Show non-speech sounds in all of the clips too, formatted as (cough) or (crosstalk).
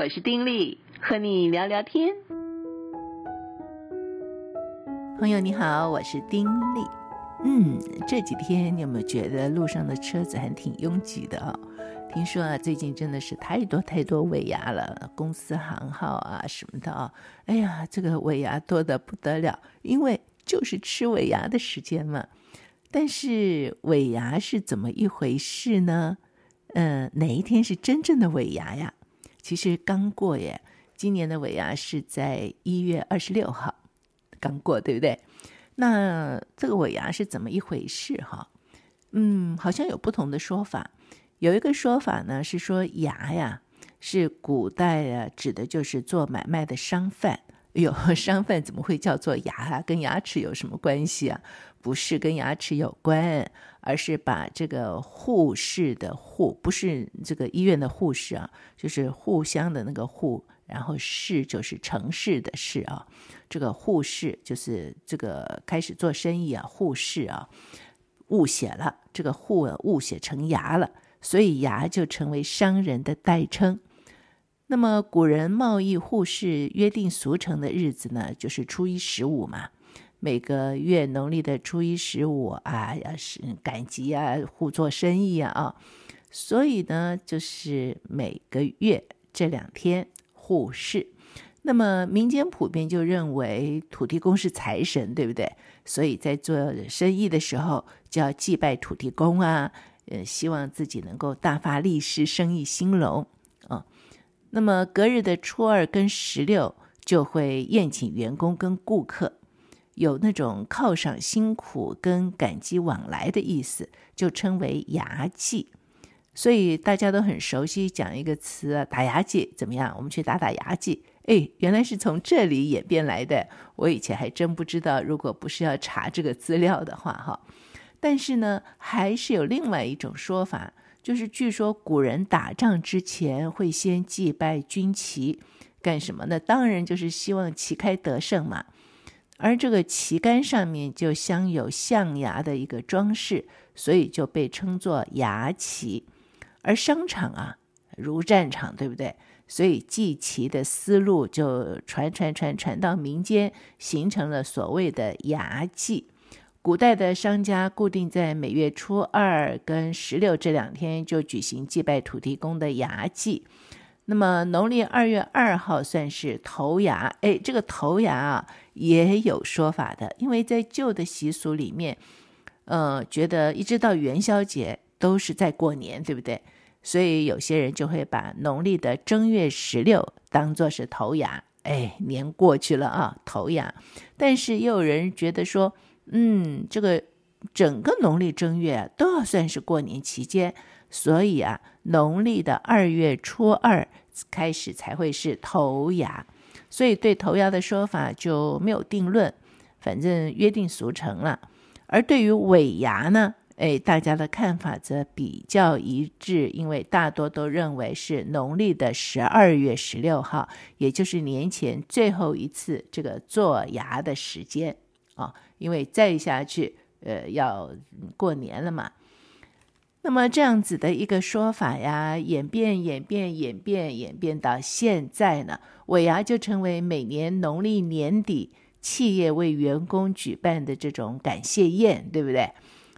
我是丁力，和你聊聊天。朋友你好，我是丁力。嗯，这几天你有没有觉得路上的车子还挺拥挤的啊？听说啊，最近真的是太多太多尾牙了，公司行号啊什么的啊。哎呀，这个尾牙多的不得了，因为就是吃尾牙的时间嘛。但是尾牙是怎么一回事呢？嗯、哪一天是真正的尾牙呀？其实刚过耶，今年的尾牙是在一月二十六号，刚过，对不对？那这个尾牙是怎么一回事？哈，嗯，好像有不同的说法。有一个说法呢，是说牙呀是古代啊指的就是做买卖的商贩。哎呦，商贩怎么会叫做牙啊？跟牙齿有什么关系啊？不是跟牙齿有关，而是把这个护士的护，不是这个医院的护士啊，就是互相的那个护，然后市就是城市的市啊。这个护士就是这个开始做生意啊，护士啊，误写了这个护误写成牙了，所以牙就成为商人的代称。那么古人贸易互市约定俗成的日子呢，就是初一十五嘛。每个月农历的初一十五啊，要是赶集啊，互做生意啊啊，所以呢，就是每个月这两天互市。那么民间普遍就认为土地公是财神，对不对？所以在做生意的时候就要祭拜土地公啊，呃，希望自己能够大发利市，生意兴隆啊。那么隔日的初二跟十六就会宴请员工跟顾客，有那种犒赏辛苦跟感激往来的意思，就称为牙祭。所以大家都很熟悉讲一个词，打牙祭怎么样？我们去打打牙祭。哎，原来是从这里演变来的。我以前还真不知道，如果不是要查这个资料的话，哈。但是呢，还是有另外一种说法。就是据说古人打仗之前会先祭拜军旗，干什么呢？当然就是希望旗开得胜嘛。而这个旗杆上面就镶有象牙的一个装饰，所以就被称作牙旗。而商场啊，如战场，对不对？所以祭旗的思路就传传传传到民间，形成了所谓的牙祭。古代的商家固定在每月初二跟十六这两天就举行祭拜土地公的牙祭。那么农历二月二号算是头牙，哎，这个头牙啊也有说法的，因为在旧的习俗里面，呃，觉得一直到元宵节都是在过年，对不对？所以有些人就会把农历的正月十六当作是头牙，哎，年过去了啊，头牙。但是又有人觉得说，嗯，这个整个农历正月，都要算是过年期间，所以啊，农历的二月初二开始才会是头牙，所以对头牙的说法就没有定论，反正约定俗成了。而对于尾牙呢，哎，大家的看法则比较一致，因为大多都认为是农历的十二月十六号，也就是年前最后一次这个做牙的时间啊。因为再下去，呃，要过年了嘛。那么这样子的一个说法呀，演变、演变、演变、演变到现在呢，尾牙就成为每年农历年底企业为员工举办的这种感谢宴，对不对？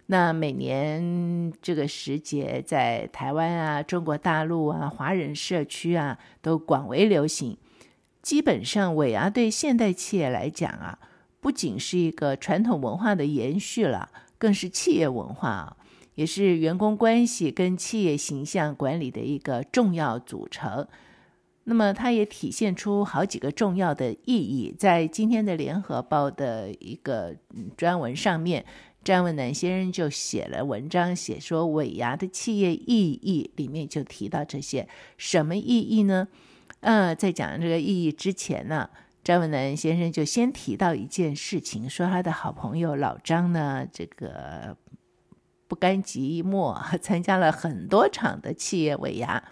那每年这个时节，在台湾啊、中国大陆啊、华人社区啊，都广为流行。基本上，尾牙对现代企业来讲啊。不仅是一个传统文化的延续了，更是企业文化啊，也是员工关系跟企业形象管理的一个重要组成。那么，它也体现出好几个重要的意义。在今天的联合报的一个专文上面，詹文南先生就写了文章，写说尾牙的企业意义里面就提到这些什么意义呢？呃，在讲这个意义之前呢。张文南先生就先提到一件事情，说他的好朋友老张呢，这个不甘寂寞，参加了很多场的企业尾牙，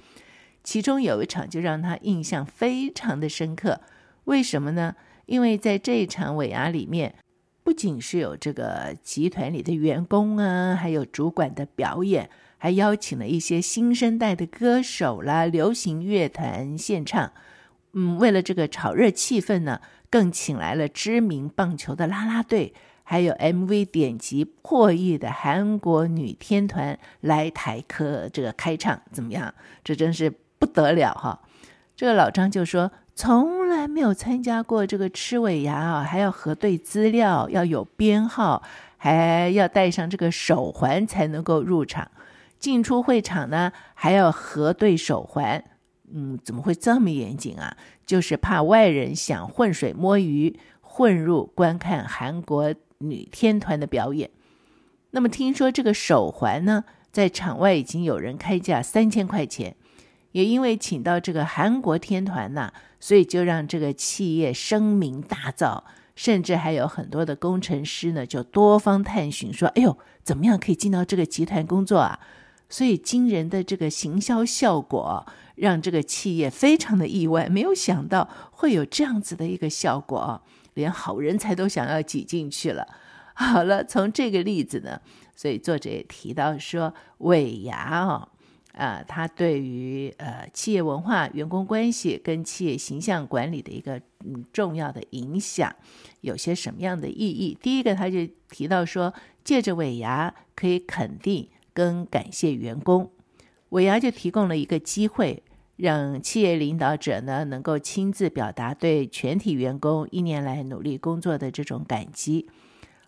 其中有一场就让他印象非常的深刻。为什么呢？因为在这一场尾牙里面，不仅是有这个集团里的员工啊，还有主管的表演，还邀请了一些新生代的歌手啦、流行乐团献唱。嗯，为了这个炒热气氛呢，更请来了知名棒球的啦啦队，还有 MV 点击破亿的韩国女天团来台客这个开唱，怎么样？这真是不得了哈！这个老张就说，从来没有参加过这个吃尾牙啊，还要核对资料，要有编号，还要戴上这个手环才能够入场。进出会场呢，还要核对手环。嗯，怎么会这么严谨啊？就是怕外人想浑水摸鱼，混入观看韩国女天团的表演。那么听说这个手环呢，在场外已经有人开价三千块钱。也因为请到这个韩国天团呐，所以就让这个企业声名大噪，甚至还有很多的工程师呢，就多方探寻说：“哎呦，怎么样可以进到这个集团工作啊？”所以惊人的这个行销效果，让这个企业非常的意外，没有想到会有这样子的一个效果，连好人才都想要挤进去了。(laughs) 好了，从这个例子呢，所以作者也提到说，尾牙哦。啊，他对于呃企业文化、员工关系跟企业形象管理的一个嗯重要的影响，有些什么样的意义？第一个，他就提到说，借着尾牙可以肯定跟感谢员工，尾牙就提供了一个机会，让企业领导者呢能够亲自表达对全体员工一年来努力工作的这种感激。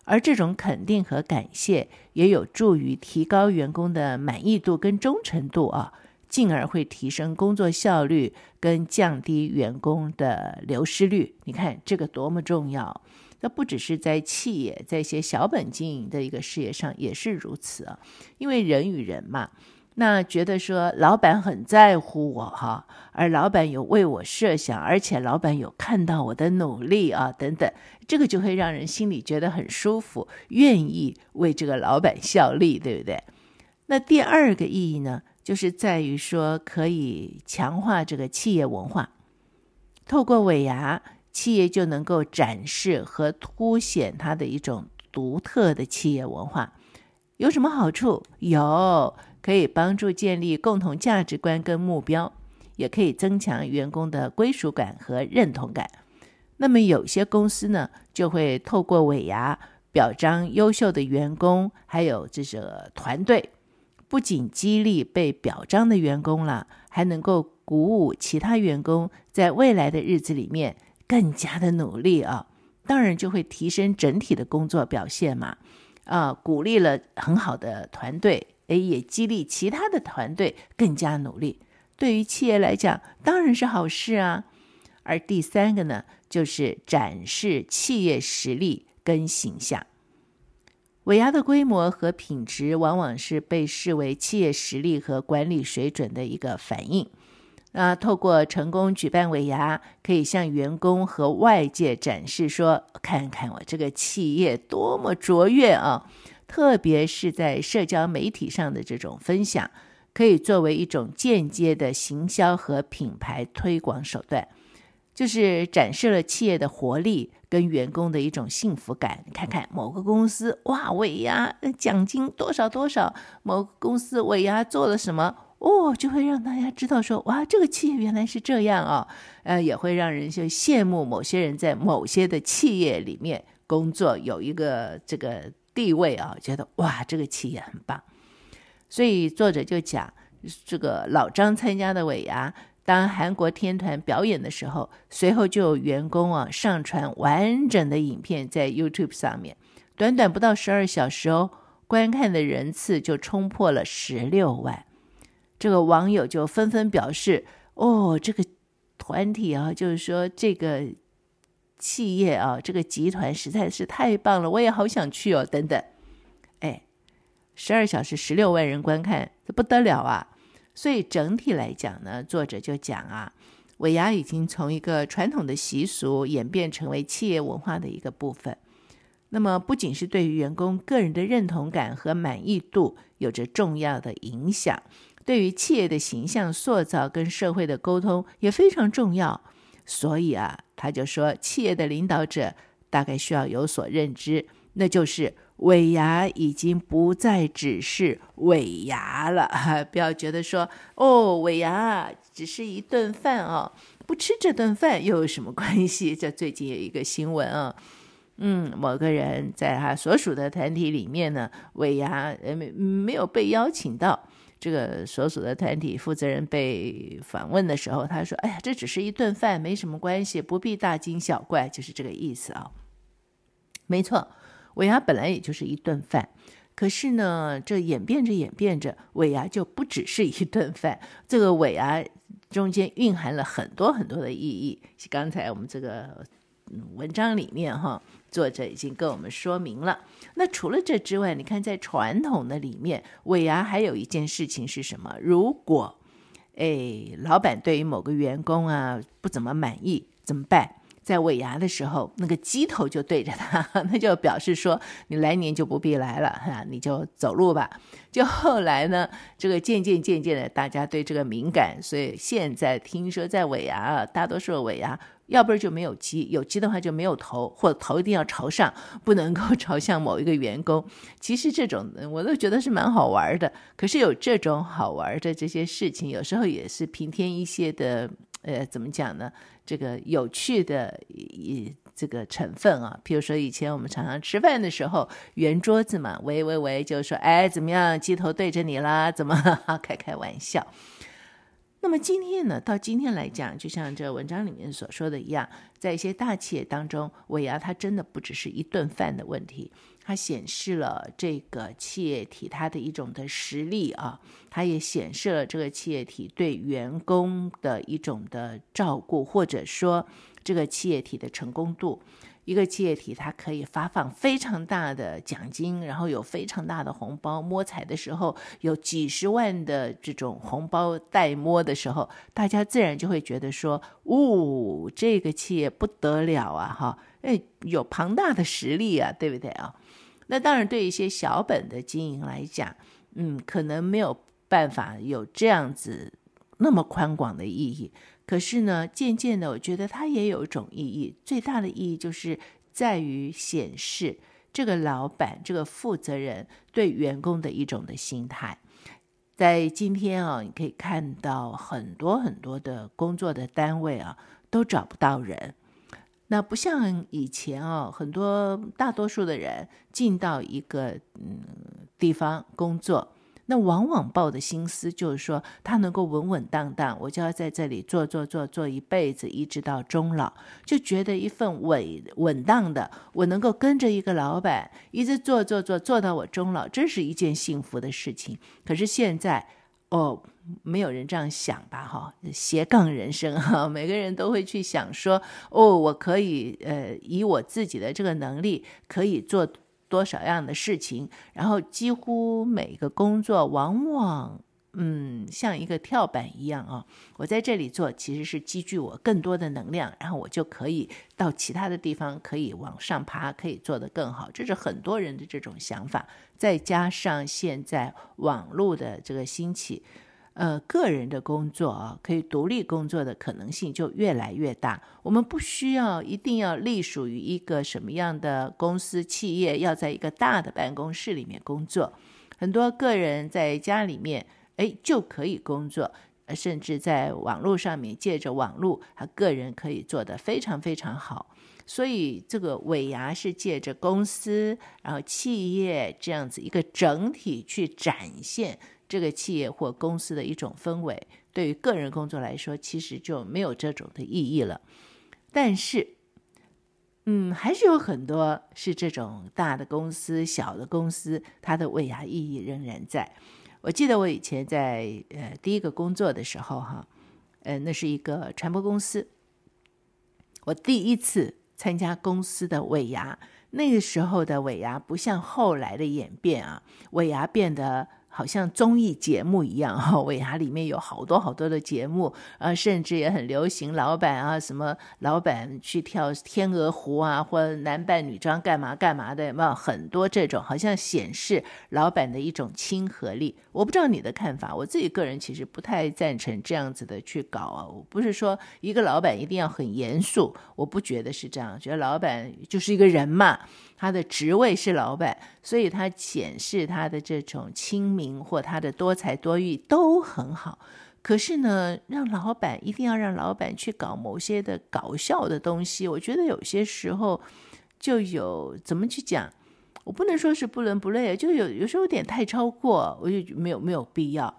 而这种肯定和感谢也有助于提高员工的满意度跟忠诚度啊，进而会提升工作效率跟降低员工的流失率。你看这个多么重要！那不只是在企业，在一些小本经营的一个事业上也是如此啊，因为人与人嘛。那觉得说老板很在乎我哈，而老板有为我设想，而且老板有看到我的努力啊，等等，这个就会让人心里觉得很舒服，愿意为这个老板效力，对不对？那第二个意义呢，就是在于说可以强化这个企业文化，透过尾牙，企业就能够展示和凸显它的一种独特的企业文化，有什么好处？有。可以帮助建立共同价值观跟目标，也可以增强员工的归属感和认同感。那么有些公司呢，就会透过尾牙表彰优秀的员工，还有这个团队，不仅激励被表彰的员工了，还能够鼓舞其他员工在未来的日子里面更加的努力啊。当然就会提升整体的工作表现嘛。啊，鼓励了很好的团队。诶，也激励其他的团队更加努力。对于企业来讲，当然是好事啊。而第三个呢，就是展示企业实力跟形象。尾牙的规模和品质，往往是被视为企业实力和管理水准的一个反应。啊，透过成功举办尾牙，可以向员工和外界展示说：“看看我这个企业多么卓越啊！”特别是在社交媒体上的这种分享，可以作为一种间接的行销和品牌推广手段，就是展示了企业的活力跟员工的一种幸福感。你看看某个公司，哇，尾牙奖金多少多少；某个公司尾牙做了什么，哦，就会让大家知道说，哇，这个企业原来是这样、哦。呃，也会让人就羡慕某些人在某些的企业里面工作，有一个这个。地位啊，觉得哇，这个企业很棒，所以作者就讲，这个老张参加的尾牙，当韩国天团表演的时候，随后就有员工啊上传完整的影片在 YouTube 上面，短短不到十二小时哦，观看的人次就冲破了十六万，这个网友就纷纷表示，哦，这个团体啊，就是说这个。企业啊，这个集团实在是太棒了，我也好想去哦。等等，哎，十二小时十六万人观看，这不得了啊！所以整体来讲呢，作者就讲啊，尾牙已经从一个传统的习俗演变成为企业文化的一个部分。那么，不仅是对于员工个人的认同感和满意度有着重要的影响，对于企业的形象塑造跟社会的沟通也非常重要。所以啊，他就说，企业的领导者大概需要有所认知，那就是尾牙已经不再只是尾牙了，哈，不要觉得说哦，尾牙只是一顿饭哦，不吃这顿饭又有什么关系？这最近有一个新闻啊，嗯，某个人在他所属的团体里面呢，尾牙呃没没有被邀请到。这个所属的团体负责人被访问的时候，他说：“哎呀，这只是一顿饭，没什么关系，不必大惊小怪，就是这个意思啊。”没错，尾牙本来也就是一顿饭，可是呢，这演变着演变着，尾牙就不只是一顿饭，这个尾牙中间蕴含了很多很多的意义。刚才我们这个文章里面哈。作者已经跟我们说明了。那除了这之外，你看在传统的里面，尾牙还有一件事情是什么？如果哎，老板对于某个员工啊不怎么满意，怎么办？在尾牙的时候，那个鸡头就对着他，(laughs) 那就表示说你来年就不必来了哈，你就走路吧。就后来呢，这个渐渐渐渐的，大家对这个敏感，所以现在听说在尾牙，大多数尾牙。要不然就没有鸡，有鸡的话就没有头，或者头一定要朝上，不能够 (laughs) 朝向某一个员工。其实这种我都觉得是蛮好玩的。可是有这种好玩的这些事情，有时候也是平添一些的，呃，怎么讲呢？这个有趣的一这个成分啊。譬如说以前我们常常吃饭的时候，圆桌子嘛，喂喂喂，就说哎怎么样，鸡头对着你啦，怎么开开玩笑。那么今天呢，到今天来讲，就像这文章里面所说的一样，在一些大企业当中，尾牙它真的不只是一顿饭的问题，它显示了这个企业体它的一种的实力啊，它也显示了这个企业体对员工的一种的照顾，或者说这个企业体的成功度。一个企业体，它可以发放非常大的奖金，然后有非常大的红包。摸彩的时候有几十万的这种红包代摸的时候，大家自然就会觉得说：“哦，这个企业不得了啊！”哈，哎，有庞大的实力啊，对不对啊？那当然，对一些小本的经营来讲，嗯，可能没有办法有这样子那么宽广的意义。可是呢，渐渐的，我觉得它也有一种意义。最大的意义就是在于显示这个老板、这个负责人对员工的一种的心态。在今天啊，你可以看到很多很多的工作的单位啊，都找不到人。那不像以前啊，很多大多数的人进到一个嗯地方工作。那往往抱的心思就是说，他能够稳稳当当，我就要在这里做做做做一辈子，一直到终老，就觉得一份稳稳当的，我能够跟着一个老板一直做做做做到我终老，这是一件幸福的事情。可是现在，哦，没有人这样想吧？哈，斜杠人生哈，(laughs) 每个人都会去想说，哦，我可以呃，以我自己的这个能力可以做。多少样的事情，然后几乎每个工作往往，嗯，像一个跳板一样啊。我在这里做，其实是积聚我更多的能量，然后我就可以到其他的地方，可以往上爬，可以做得更好。这是很多人的这种想法，再加上现在网络的这个兴起。呃，个人的工作啊，可以独立工作的可能性就越来越大。我们不需要一定要隶属于一个什么样的公司企业，要在一个大的办公室里面工作。很多个人在家里面，哎，就可以工作，甚至在网络上面借着网络，他个人可以做得非常非常好。所以这个尾牙是借着公司，然后企业这样子一个整体去展现。这个企业或公司的一种氛围，对于个人工作来说，其实就没有这种的意义了。但是，嗯，还是有很多是这种大的公司、小的公司，它的尾牙意义仍然在。我记得我以前在呃第一个工作的时候，哈，呃，那是一个传播公司，我第一次参加公司的尾牙，那个时候的尾牙不像后来的演变啊，尾牙变得。好像综艺节目一样 (laughs) 哈，尾牙里面有好多好多的节目啊，甚至也很流行老板啊，什么老板去跳天鹅湖啊，或男扮女装干嘛干嘛的，有没有很多这种好像显示老板的一种亲和力？我不知道你的看法，我自己个人其实不太赞成这样子的去搞啊。我不是说一个老板一定要很严肃，我不觉得是这样，觉得老板就是一个人嘛。他的职位是老板，所以他显示他的这种亲民或他的多才多艺都很好。可是呢，让老板一定要让老板去搞某些的搞笑的东西，我觉得有些时候就有怎么去讲，我不能说是不伦不类，就有有时候有点太超过，我就没有没有必要。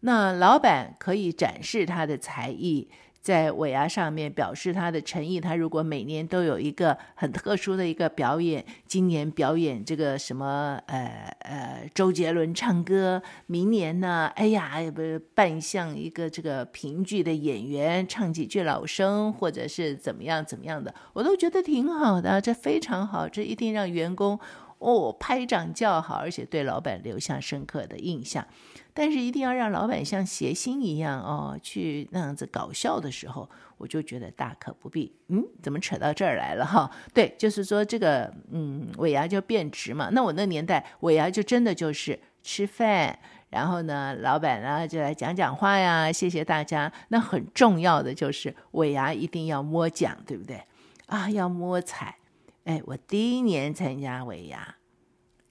那老板可以展示他的才艺。在尾牙上面表示他的诚意，他如果每年都有一个很特殊的一个表演，今年表演这个什么呃呃周杰伦唱歌，明年呢，哎呀，不扮相一个这个评剧的演员唱几句老生，或者是怎么样怎么样的，我都觉得挺好的，这非常好，这一定让员工哦拍掌叫好，而且对老板留下深刻的印象。但是一定要让老板像谐星一样哦，去那样子搞笑的时候，我就觉得大可不必。嗯，怎么扯到这儿来了哈？(laughs) 对，就是说这个嗯，尾牙就变质嘛。那我那年代尾牙就真的就是吃饭，然后呢，老板呢就来讲讲话呀，谢谢大家。那很重要的就是尾牙一定要摸奖，对不对？啊，要摸彩。哎，我第一年参加尾牙。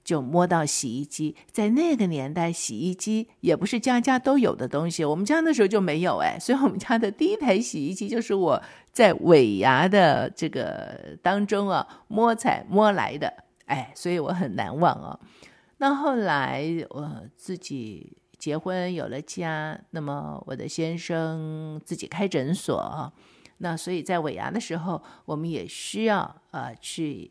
就摸到洗衣机，在那个年代，洗衣机也不是家家都有的东西。我们家那时候就没有哎，所以我们家的第一台洗衣机就是我在尾牙的这个当中啊摸彩摸来的哎，所以我很难忘哦。那后来我自己结婚有了家，那么我的先生自己开诊所，那所以在尾牙的时候，我们也需要呃去。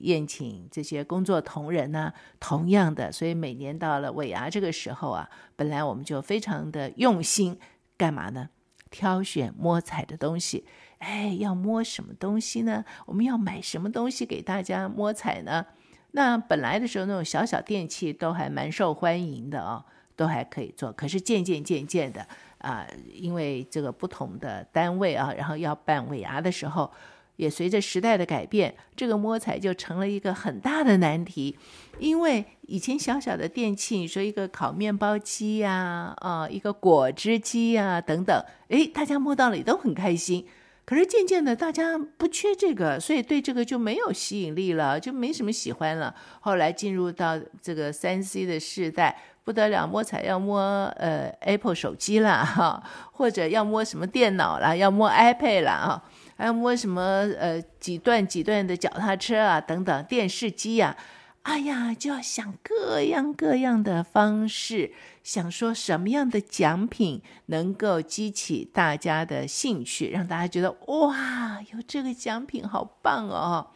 宴请这些工作同仁呢，同样的，所以每年到了尾牙这个时候啊，本来我们就非常的用心，干嘛呢？挑选摸彩的东西。哎，要摸什么东西呢？我们要买什么东西给大家摸彩呢？那本来的时候，那种小小电器都还蛮受欢迎的哦，都还可以做。可是渐渐渐渐的啊，因为这个不同的单位啊，然后要办尾牙的时候。也随着时代的改变，这个摸彩就成了一个很大的难题。因为以前小小的电器，你说一个烤面包机呀，啊，一个果汁机呀，等等，诶，大家摸到了也都很开心。可是渐渐的，大家不缺这个，所以对这个就没有吸引力了，就没什么喜欢了。后来进入到这个三 C 的时代，不得了，摸彩要摸呃 Apple 手机了哈，或者要摸什么电脑了，要摸 iPad 了啊。还要摸什么？呃，几段几段的脚踏车啊，等等，电视机呀，哎呀，就要想各样各样的方式，想说什么样的奖品能够激起大家的兴趣，让大家觉得哇，有这个奖品好棒哦！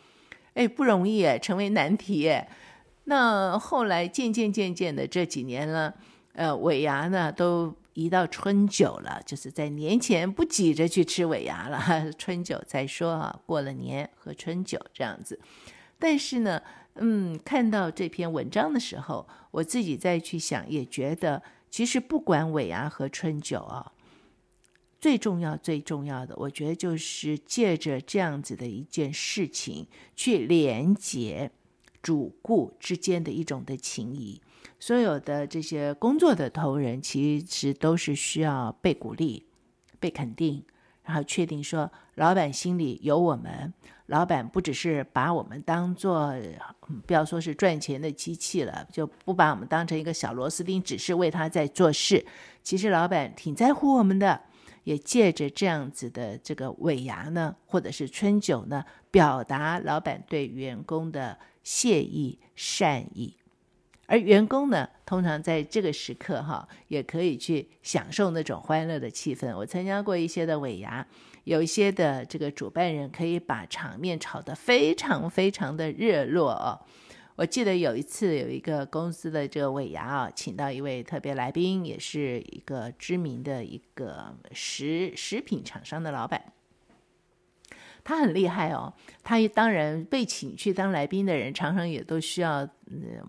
哎，不容易哎，成为难题哎。那后来渐渐渐渐的这几年了，呃，尾牙呢都。一到春酒了，就是在年前不急着去吃尾牙了，(laughs) 春酒再说啊，过了年喝春酒这样子。但是呢，嗯，看到这篇文章的时候，我自己再去想，也觉得其实不管尾牙和春酒啊，最重要最重要的，我觉得就是借着这样子的一件事情，去连接主顾之间的一种的情谊。所有的这些工作的同仁，其实都是需要被鼓励、被肯定，然后确定说，老板心里有我们。老板不只是把我们当做，不要说是赚钱的机器了，就不把我们当成一个小螺丝钉，只是为他在做事。其实老板挺在乎我们的，也借着这样子的这个尾牙呢，或者是春酒呢，表达老板对员工的谢意、善意。而员工呢，通常在这个时刻哈，也可以去享受那种欢乐的气氛。我参加过一些的尾牙，有一些的这个主办人可以把场面炒得非常非常的热络哦。我记得有一次有一个公司的这个尾牙啊，请到一位特别来宾，也是一个知名的一个食食品厂商的老板，他很厉害哦。他当然被请去当来宾的人，常常也都需要嗯。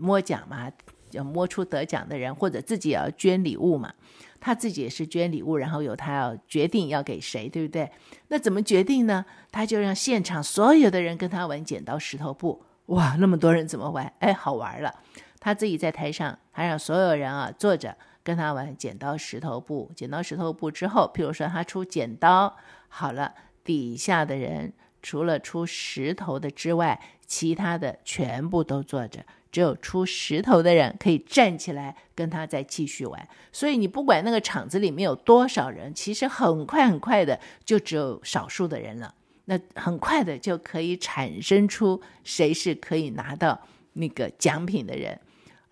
摸奖嘛，要摸出得奖的人，或者自己要捐礼物嘛。他自己也是捐礼物，然后由他要决定要给谁，对不对？那怎么决定呢？他就让现场所有的人跟他玩剪刀石头布。哇，那么多人怎么玩？哎，好玩了。他自己在台上，还让所有人啊坐着跟他玩剪刀石头布。剪刀石头布之后，譬如说他出剪刀，好了，底下的人除了出石头的之外，其他的全部都坐着。只有出石头的人可以站起来跟他再继续玩，所以你不管那个场子里面有多少人，其实很快很快的就只有少数的人了，那很快的就可以产生出谁是可以拿到那个奖品的人。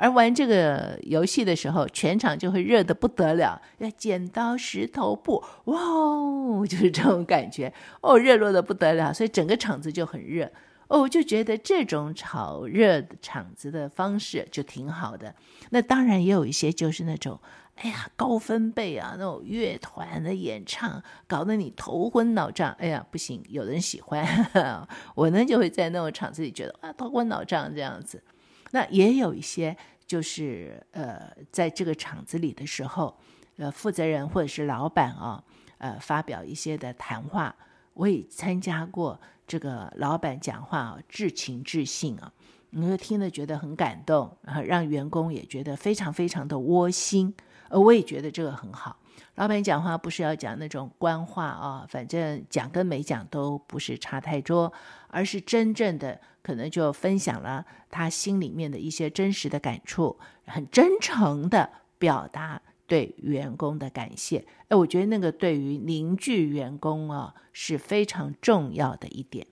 而玩这个游戏的时候，全场就会热得不得了，要剪刀石头布，哇哦，就是这种感觉哦，热络的不得了，所以整个场子就很热。哦，我就觉得这种炒热场子的方式就挺好的。那当然也有一些就是那种，哎呀，高分贝啊，那种乐团的演唱，搞得你头昏脑胀。哎呀，不行，有人喜欢，(laughs) 我呢就会在那种场子里觉得啊，头昏脑胀这样子。那也有一些就是呃，在这个场子里的时候，呃，负责人或者是老板啊，呃，发表一些的谈话，我也参加过。这个老板讲话啊，至情至性啊，你会听了觉得很感动，然后让员工也觉得非常非常的窝心。呃我也觉得这个很好。老板讲话不是要讲那种官话啊，反正讲跟没讲都不是差太多，而是真正的可能就分享了他心里面的一些真实的感触，很真诚的表达。对员工的感谢，哎，我觉得那个对于凝聚员工啊是非常重要的一点，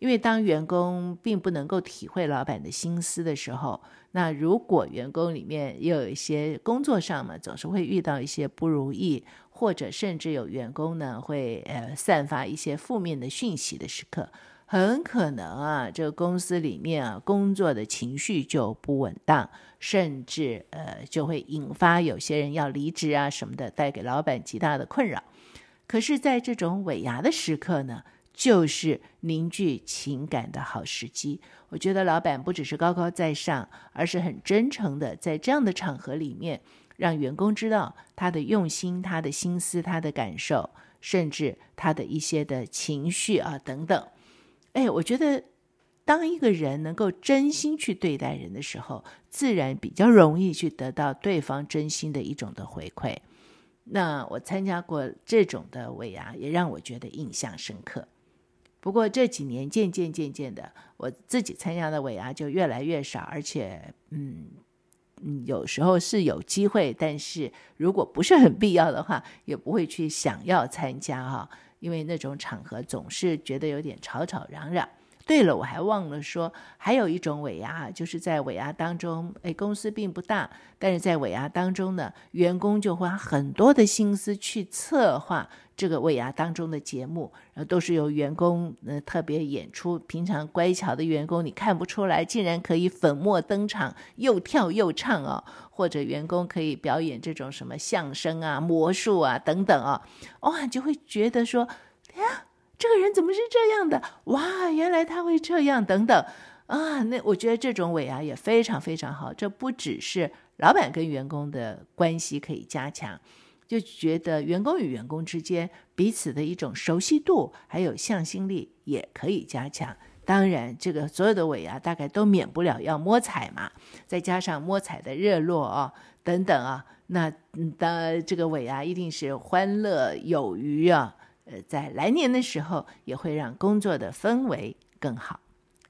因为当员工并不能够体会老板的心思的时候，那如果员工里面又有一些工作上嘛，总是会遇到一些不如意，或者甚至有员工呢会呃散发一些负面的讯息的时刻。很可能啊，这个公司里面啊，工作的情绪就不稳当，甚至呃，就会引发有些人要离职啊什么的，带给老板极大的困扰。可是，在这种尾牙的时刻呢，就是凝聚情感的好时机。我觉得老板不只是高高在上，而是很真诚的在这样的场合里面，让员工知道他的用心、他的心思、他的感受，甚至他的一些的情绪啊等等。哎，我觉得，当一个人能够真心去对待人的时候，自然比较容易去得到对方真心的一种的回馈。那我参加过这种的尾牙，也让我觉得印象深刻。不过这几年渐渐渐渐的，我自己参加的尾牙就越来越少，而且，嗯嗯，有时候是有机会，但是如果不是很必要的话，也不会去想要参加哈。因为那种场合总是觉得有点吵吵嚷嚷。对了，我还忘了说，还有一种尾牙，就是在尾牙当中，哎，公司并不大，但是在尾牙当中呢，员工就花很多的心思去策划这个尾牙当中的节目，然后都是由员工呃特别演出。平常乖巧的员工你看不出来，竟然可以粉墨登场，又跳又唱哦，或者员工可以表演这种什么相声啊、魔术啊等等啊，哇，就会觉得说，呀。这个人怎么是这样的？哇，原来他会这样，等等啊！那我觉得这种尾牙也非常非常好。这不只是老板跟员工的关系可以加强，就觉得员工与员工之间彼此的一种熟悉度还有向心力也可以加强。当然，这个所有的尾牙大概都免不了要摸彩嘛，再加上摸彩的热络啊，等等啊，那嗯，当这个尾牙一定是欢乐有余啊。呃，在来年的时候也会让工作的氛围更好。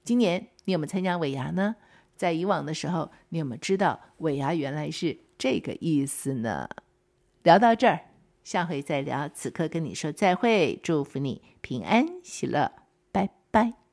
今年你有没有参加尾牙呢？在以往的时候，你有没有知道尾牙原来是这个意思呢？聊到这儿，下回再聊。此刻跟你说再会，祝福你平安喜乐，拜拜。